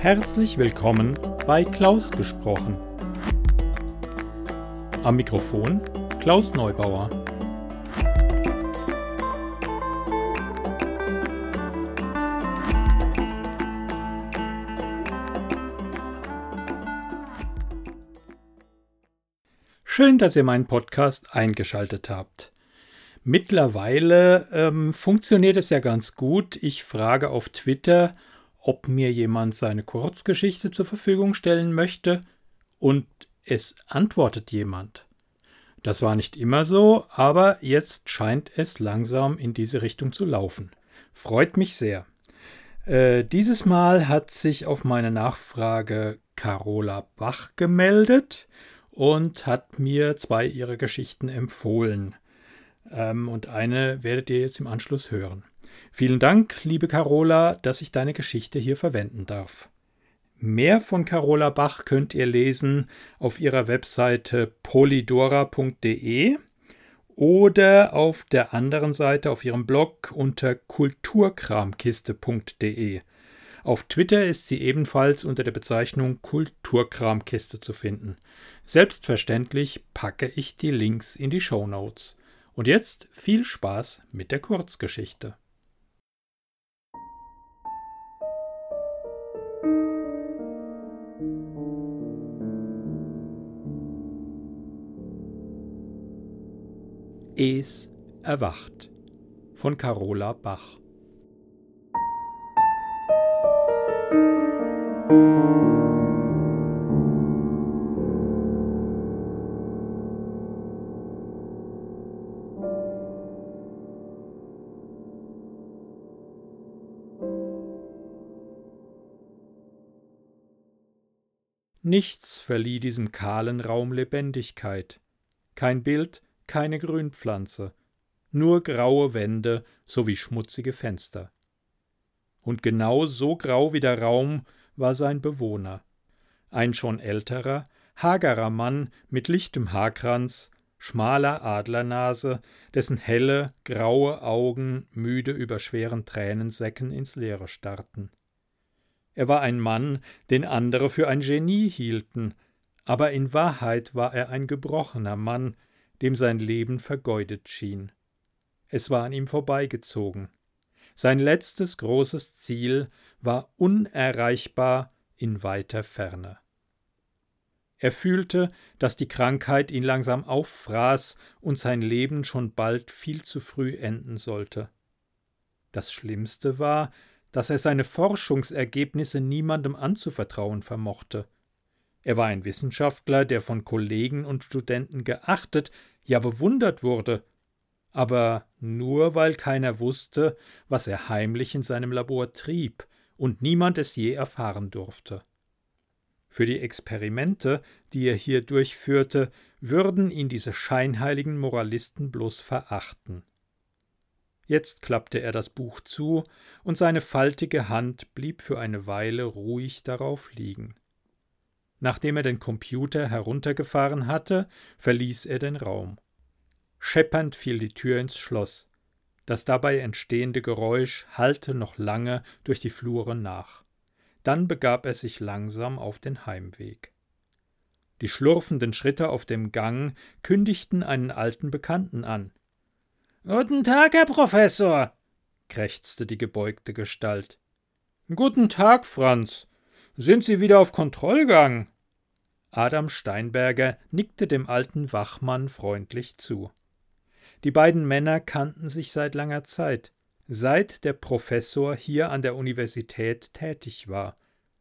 Herzlich willkommen bei Klaus gesprochen. Am Mikrofon Klaus Neubauer. Schön, dass ihr meinen Podcast eingeschaltet habt. Mittlerweile ähm, funktioniert es ja ganz gut. Ich frage auf Twitter, ob mir jemand seine Kurzgeschichte zur Verfügung stellen möchte, und es antwortet jemand. Das war nicht immer so, aber jetzt scheint es langsam in diese Richtung zu laufen. Freut mich sehr. Äh, dieses Mal hat sich auf meine Nachfrage Carola Bach gemeldet und hat mir zwei ihrer Geschichten empfohlen. Ähm, und eine werdet ihr jetzt im Anschluss hören. Vielen Dank, liebe Carola, dass ich deine Geschichte hier verwenden darf. Mehr von Carola Bach könnt ihr lesen auf ihrer Webseite polydora.de oder auf der anderen Seite auf ihrem Blog unter kulturkramkiste.de. Auf Twitter ist sie ebenfalls unter der Bezeichnung Kulturkramkiste zu finden. Selbstverständlich packe ich die Links in die Show Notes. Und jetzt viel Spaß mit der Kurzgeschichte. Es erwacht von Carola Bach. Nichts verlieh diesem kahlen Raum Lebendigkeit. Kein Bild, keine Grünpflanze, nur graue Wände sowie schmutzige Fenster. Und genau so grau wie der Raum war sein Bewohner, ein schon älterer, hagerer Mann mit lichtem Haarkranz, schmaler Adlernase, dessen helle, graue Augen müde über schweren Tränensäcken ins Leere starrten. Er war ein Mann, den andere für ein Genie hielten, aber in Wahrheit war er ein gebrochener Mann, dem sein Leben vergeudet schien. Es war an ihm vorbeigezogen. Sein letztes großes Ziel war unerreichbar in weiter Ferne. Er fühlte, dass die Krankheit ihn langsam auffraß und sein Leben schon bald viel zu früh enden sollte. Das Schlimmste war, dass er seine Forschungsergebnisse niemandem anzuvertrauen vermochte. Er war ein Wissenschaftler, der von Kollegen und Studenten geachtet, ja bewundert wurde, aber nur weil keiner wusste, was er heimlich in seinem Labor trieb und niemand es je erfahren durfte. Für die Experimente, die er hier durchführte, würden ihn diese scheinheiligen Moralisten bloß verachten. Jetzt klappte er das Buch zu, und seine faltige Hand blieb für eine Weile ruhig darauf liegen. Nachdem er den Computer heruntergefahren hatte, verließ er den Raum. Scheppernd fiel die Tür ins Schloss. Das dabei entstehende Geräusch hallte noch lange durch die Flure nach. Dann begab er sich langsam auf den Heimweg. Die schlurfenden Schritte auf dem Gang kündigten einen alten Bekannten an. Guten Tag, Herr Professor, krächzte die gebeugte Gestalt. Guten Tag, Franz. Sind Sie wieder auf Kontrollgang? Adam Steinberger nickte dem alten Wachmann freundlich zu. Die beiden Männer kannten sich seit langer Zeit, seit der Professor hier an der Universität tätig war,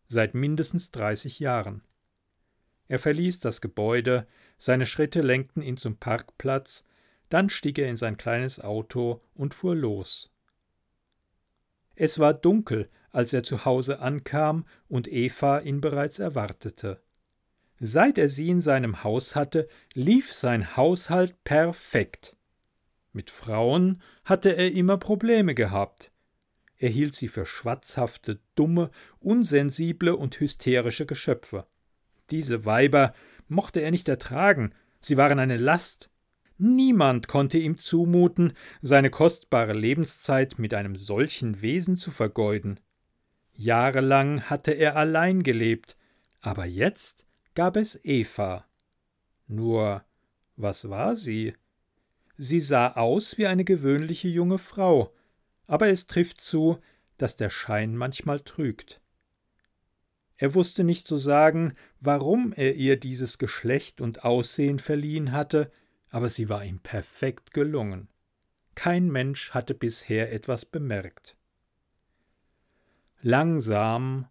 seit mindestens dreißig Jahren. Er verließ das Gebäude, seine Schritte lenkten ihn zum Parkplatz, dann stieg er in sein kleines Auto und fuhr los. Es war dunkel, als er zu Hause ankam und Eva ihn bereits erwartete. Seit er sie in seinem Haus hatte, lief sein Haushalt perfekt. Mit Frauen hatte er immer Probleme gehabt. Er hielt sie für schwatzhafte, dumme, unsensible und hysterische Geschöpfe. Diese Weiber mochte er nicht ertragen, sie waren eine Last, Niemand konnte ihm zumuten, seine kostbare Lebenszeit mit einem solchen Wesen zu vergeuden. Jahrelang hatte er allein gelebt, aber jetzt gab es Eva. Nur was war sie? Sie sah aus wie eine gewöhnliche junge Frau, aber es trifft zu, dass der Schein manchmal trügt. Er wusste nicht zu sagen, warum er ihr dieses Geschlecht und Aussehen verliehen hatte, aber sie war ihm perfekt gelungen. Kein Mensch hatte bisher etwas bemerkt. Langsam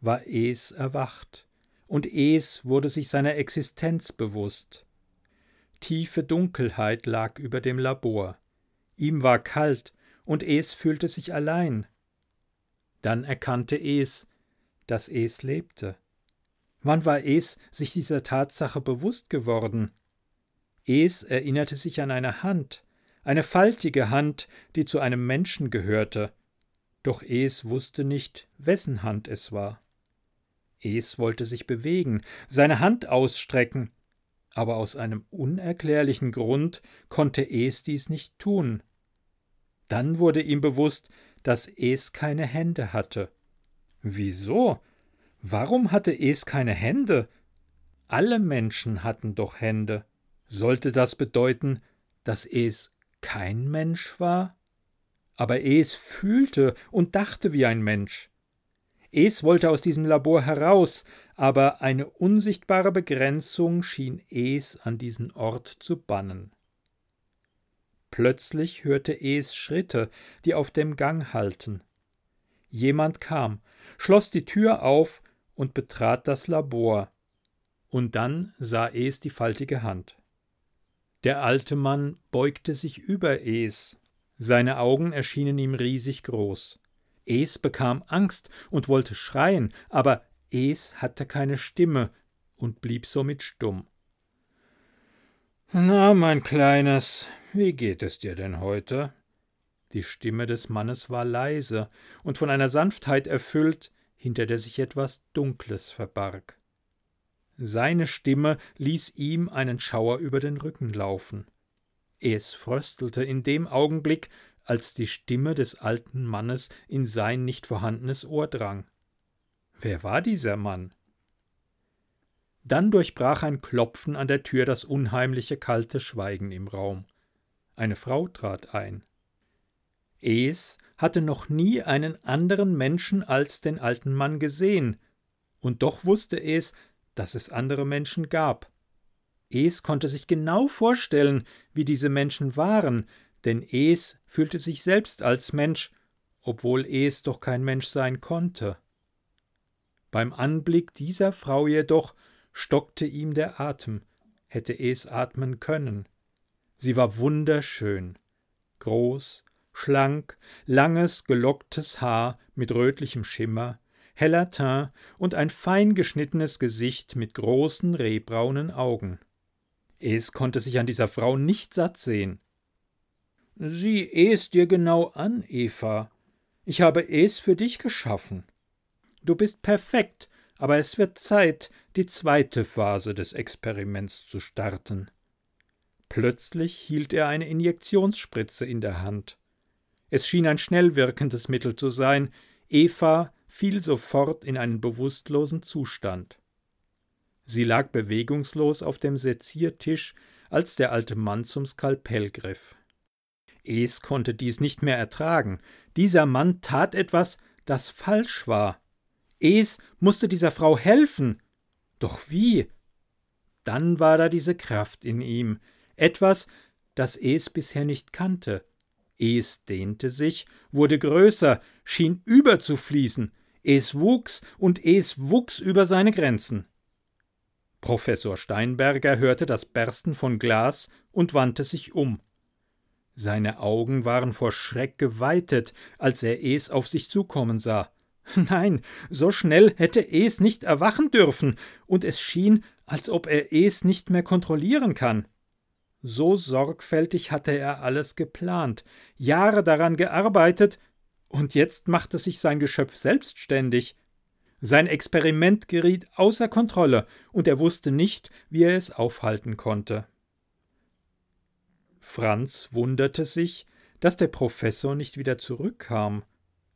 war Es erwacht, und Es wurde sich seiner Existenz bewusst. Tiefe Dunkelheit lag über dem Labor. Ihm war kalt, und Es fühlte sich allein. Dann erkannte Es, dass Es lebte. Wann war Es sich dieser Tatsache bewusst geworden? Es erinnerte sich an eine Hand, eine faltige Hand, die zu einem Menschen gehörte, doch Es wusste nicht, wessen Hand es war. Es wollte sich bewegen, seine Hand ausstrecken, aber aus einem unerklärlichen Grund konnte Es dies nicht tun. Dann wurde ihm bewusst, dass Es keine Hände hatte. Wieso? Warum hatte Es keine Hände? Alle Menschen hatten doch Hände. Sollte das bedeuten, dass Es kein Mensch war? aber Es fühlte und dachte wie ein Mensch. Es wollte aus diesem Labor heraus, aber eine unsichtbare Begrenzung schien Es an diesen Ort zu bannen. Plötzlich hörte Es Schritte, die auf dem Gang hallten. Jemand kam, schloss die Tür auf und betrat das Labor, und dann sah Es die faltige Hand. Der alte Mann beugte sich über Es, seine Augen erschienen ihm riesig groß. Es bekam Angst und wollte schreien, aber Es hatte keine Stimme und blieb somit stumm. Na, mein Kleines, wie geht es dir denn heute? Die Stimme des Mannes war leise und von einer Sanftheit erfüllt, hinter der sich etwas Dunkles verbarg. Seine Stimme ließ ihm einen Schauer über den Rücken laufen. Es fröstelte in dem Augenblick, als die Stimme des alten Mannes in sein nicht vorhandenes Ohr drang. Wer war dieser Mann? Dann durchbrach ein Klopfen an der Tür das unheimliche kalte Schweigen im Raum. Eine Frau trat ein. Es hatte noch nie einen anderen Menschen als den alten Mann gesehen, und doch wusste es, dass es andere Menschen gab. Es konnte sich genau vorstellen, wie diese Menschen waren, denn Es fühlte sich selbst als Mensch, obwohl Es doch kein Mensch sein konnte. Beim Anblick dieser Frau jedoch stockte ihm der Atem, hätte Es atmen können. Sie war wunderschön, groß, schlank, langes, gelocktes Haar mit rötlichem Schimmer, heller Teint und ein fein geschnittenes Gesicht mit großen rehbraunen Augen. Es konnte sich an dieser Frau nicht satt sehen. Sieh es dir genau an, Eva. Ich habe es für dich geschaffen. Du bist perfekt, aber es wird Zeit, die zweite Phase des Experiments zu starten. Plötzlich hielt er eine Injektionsspritze in der Hand. Es schien ein schnell wirkendes Mittel zu sein. Eva fiel sofort in einen bewusstlosen Zustand. Sie lag bewegungslos auf dem Seziertisch, als der alte Mann zum Skalpell griff. Es konnte dies nicht mehr ertragen. Dieser Mann tat etwas, das falsch war. Es musste dieser Frau helfen. Doch wie? Dann war da diese Kraft in ihm, etwas, das Es bisher nicht kannte. Es dehnte sich, wurde größer, schien überzufließen. Es wuchs und es wuchs über seine Grenzen. Professor Steinberger hörte das Bersten von Glas und wandte sich um. Seine Augen waren vor Schreck geweitet, als er Es auf sich zukommen sah. Nein, so schnell hätte Es nicht erwachen dürfen, und es schien, als ob er Es nicht mehr kontrollieren kann. So sorgfältig hatte er alles geplant, Jahre daran gearbeitet, und jetzt machte sich sein Geschöpf selbstständig. Sein Experiment geriet außer Kontrolle, und er wusste nicht, wie er es aufhalten konnte. Franz wunderte sich, dass der Professor nicht wieder zurückkam.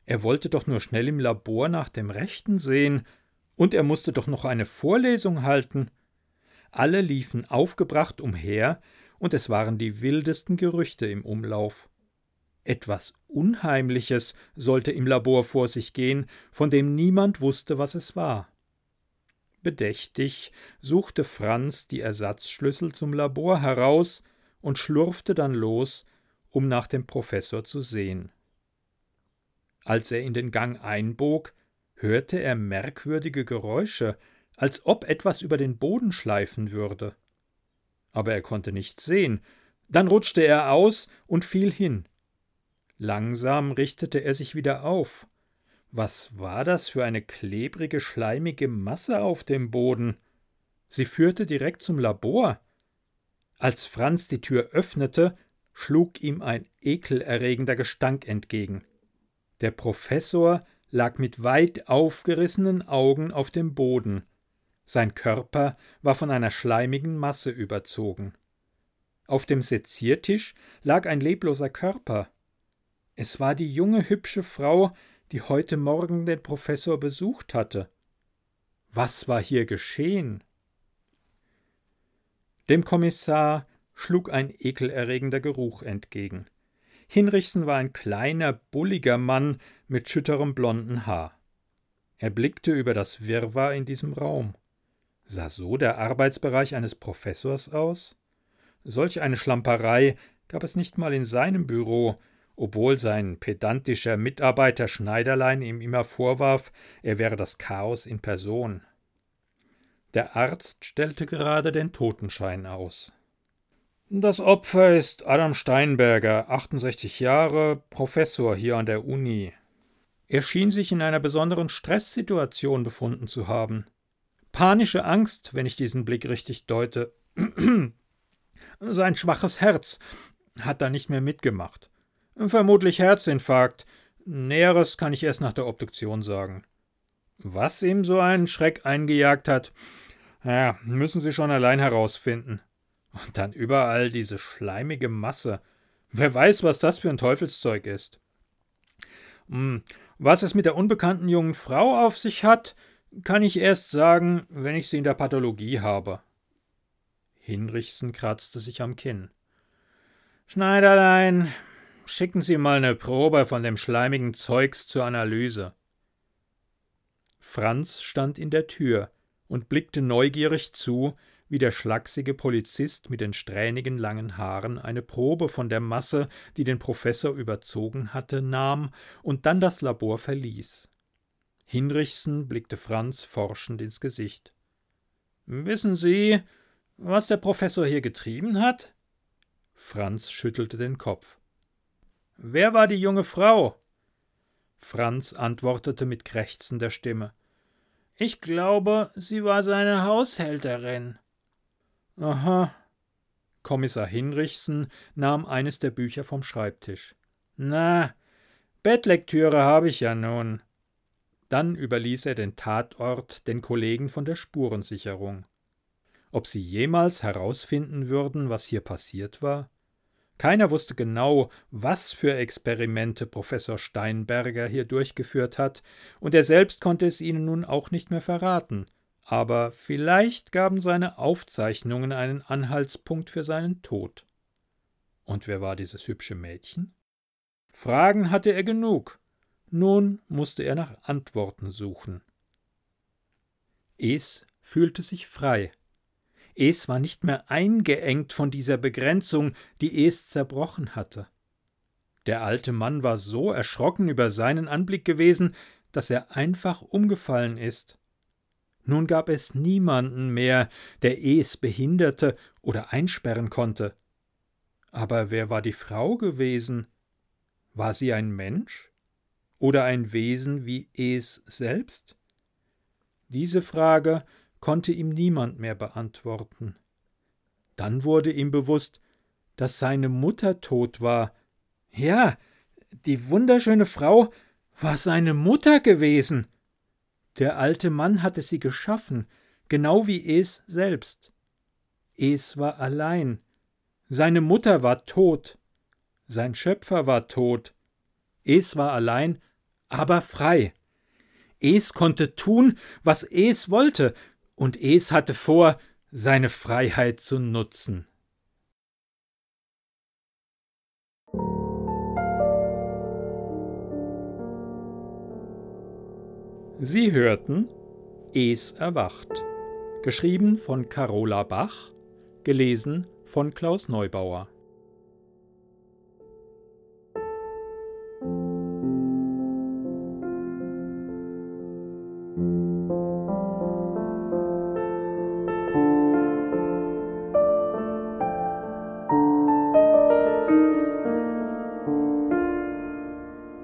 Er wollte doch nur schnell im Labor nach dem Rechten sehen, und er musste doch noch eine Vorlesung halten. Alle liefen aufgebracht umher, und es waren die wildesten Gerüchte im Umlauf. Etwas Unheimliches sollte im Labor vor sich gehen, von dem niemand wusste, was es war. Bedächtig suchte Franz die Ersatzschlüssel zum Labor heraus und schlurfte dann los, um nach dem Professor zu sehen. Als er in den Gang einbog, hörte er merkwürdige Geräusche, als ob etwas über den Boden schleifen würde. Aber er konnte nichts sehen, dann rutschte er aus und fiel hin. Langsam richtete er sich wieder auf. Was war das für eine klebrige, schleimige Masse auf dem Boden? Sie führte direkt zum Labor. Als Franz die Tür öffnete, schlug ihm ein ekelerregender Gestank entgegen. Der Professor lag mit weit aufgerissenen Augen auf dem Boden. Sein Körper war von einer schleimigen Masse überzogen. Auf dem Seziertisch lag ein lebloser Körper. Es war die junge, hübsche Frau, die heute Morgen den Professor besucht hatte. Was war hier geschehen? Dem Kommissar schlug ein ekelerregender Geruch entgegen. Hinrichsen war ein kleiner, bulliger Mann mit schütterem blonden Haar. Er blickte über das Wirrwarr in diesem Raum. Sah so der Arbeitsbereich eines Professors aus? Solch eine Schlamperei gab es nicht mal in seinem Büro, obwohl sein pedantischer Mitarbeiter Schneiderlein ihm immer vorwarf, er wäre das Chaos in Person. Der Arzt stellte gerade den Totenschein aus. Das Opfer ist Adam Steinberger, 68 Jahre, Professor hier an der Uni. Er schien sich in einer besonderen Stresssituation befunden zu haben. Panische Angst, wenn ich diesen Blick richtig deute. Sein schwaches Herz hat da nicht mehr mitgemacht. Vermutlich Herzinfarkt. Näheres kann ich erst nach der Obduktion sagen. Was ihm so einen Schreck eingejagt hat, ja, müssen Sie schon allein herausfinden. Und dann überall diese schleimige Masse. Wer weiß, was das für ein Teufelszeug ist. Hm, was es mit der unbekannten jungen Frau auf sich hat, kann ich erst sagen, wenn ich sie in der Pathologie habe. Hinrichsen kratzte sich am Kinn. Schneiderlein, schicken Sie mal eine Probe von dem schleimigen Zeugs zur Analyse. Franz stand in der Tür und blickte neugierig zu, wie der schlachsige Polizist mit den strähnigen langen Haaren eine Probe von der Masse, die den Professor überzogen hatte, nahm und dann das Labor verließ. Hinrichsen blickte Franz forschend ins Gesicht. Wissen Sie, was der Professor hier getrieben hat? Franz schüttelte den Kopf. Wer war die junge Frau? Franz antwortete mit krächzender Stimme. Ich glaube, sie war seine Haushälterin. Aha. Kommissar Hinrichsen nahm eines der Bücher vom Schreibtisch. Na, Bettlektüre habe ich ja nun. Dann überließ er den Tatort den Kollegen von der Spurensicherung. Ob sie jemals herausfinden würden, was hier passiert war? Keiner wusste genau, was für Experimente Professor Steinberger hier durchgeführt hat, und er selbst konnte es ihnen nun auch nicht mehr verraten, aber vielleicht gaben seine Aufzeichnungen einen Anhaltspunkt für seinen Tod. Und wer war dieses hübsche Mädchen? Fragen hatte er genug. Nun musste er nach Antworten suchen. Es fühlte sich frei. Es war nicht mehr eingeengt von dieser Begrenzung, die es zerbrochen hatte. Der alte Mann war so erschrocken über seinen Anblick gewesen, dass er einfach umgefallen ist. Nun gab es niemanden mehr, der es behinderte oder einsperren konnte. Aber wer war die Frau gewesen? War sie ein Mensch? Oder ein Wesen wie es selbst? Diese Frage konnte ihm niemand mehr beantworten. Dann wurde ihm bewusst, dass seine Mutter tot war. Ja, die wunderschöne Frau war seine Mutter gewesen. Der alte Mann hatte sie geschaffen, genau wie Es selbst. Es war allein. Seine Mutter war tot. Sein Schöpfer war tot. Es war allein, aber frei. Es konnte tun, was es wollte, und es hatte vor, seine Freiheit zu nutzen. Sie hörten Es erwacht, geschrieben von Carola Bach, gelesen von Klaus Neubauer.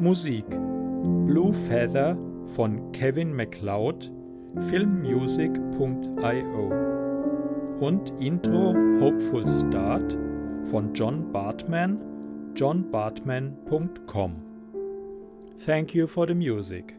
Musik Blue Feather von Kevin MacLeod, filmmusic.io und Intro Hopeful Start von John Bartman, johnbartman.com. Thank you for the music.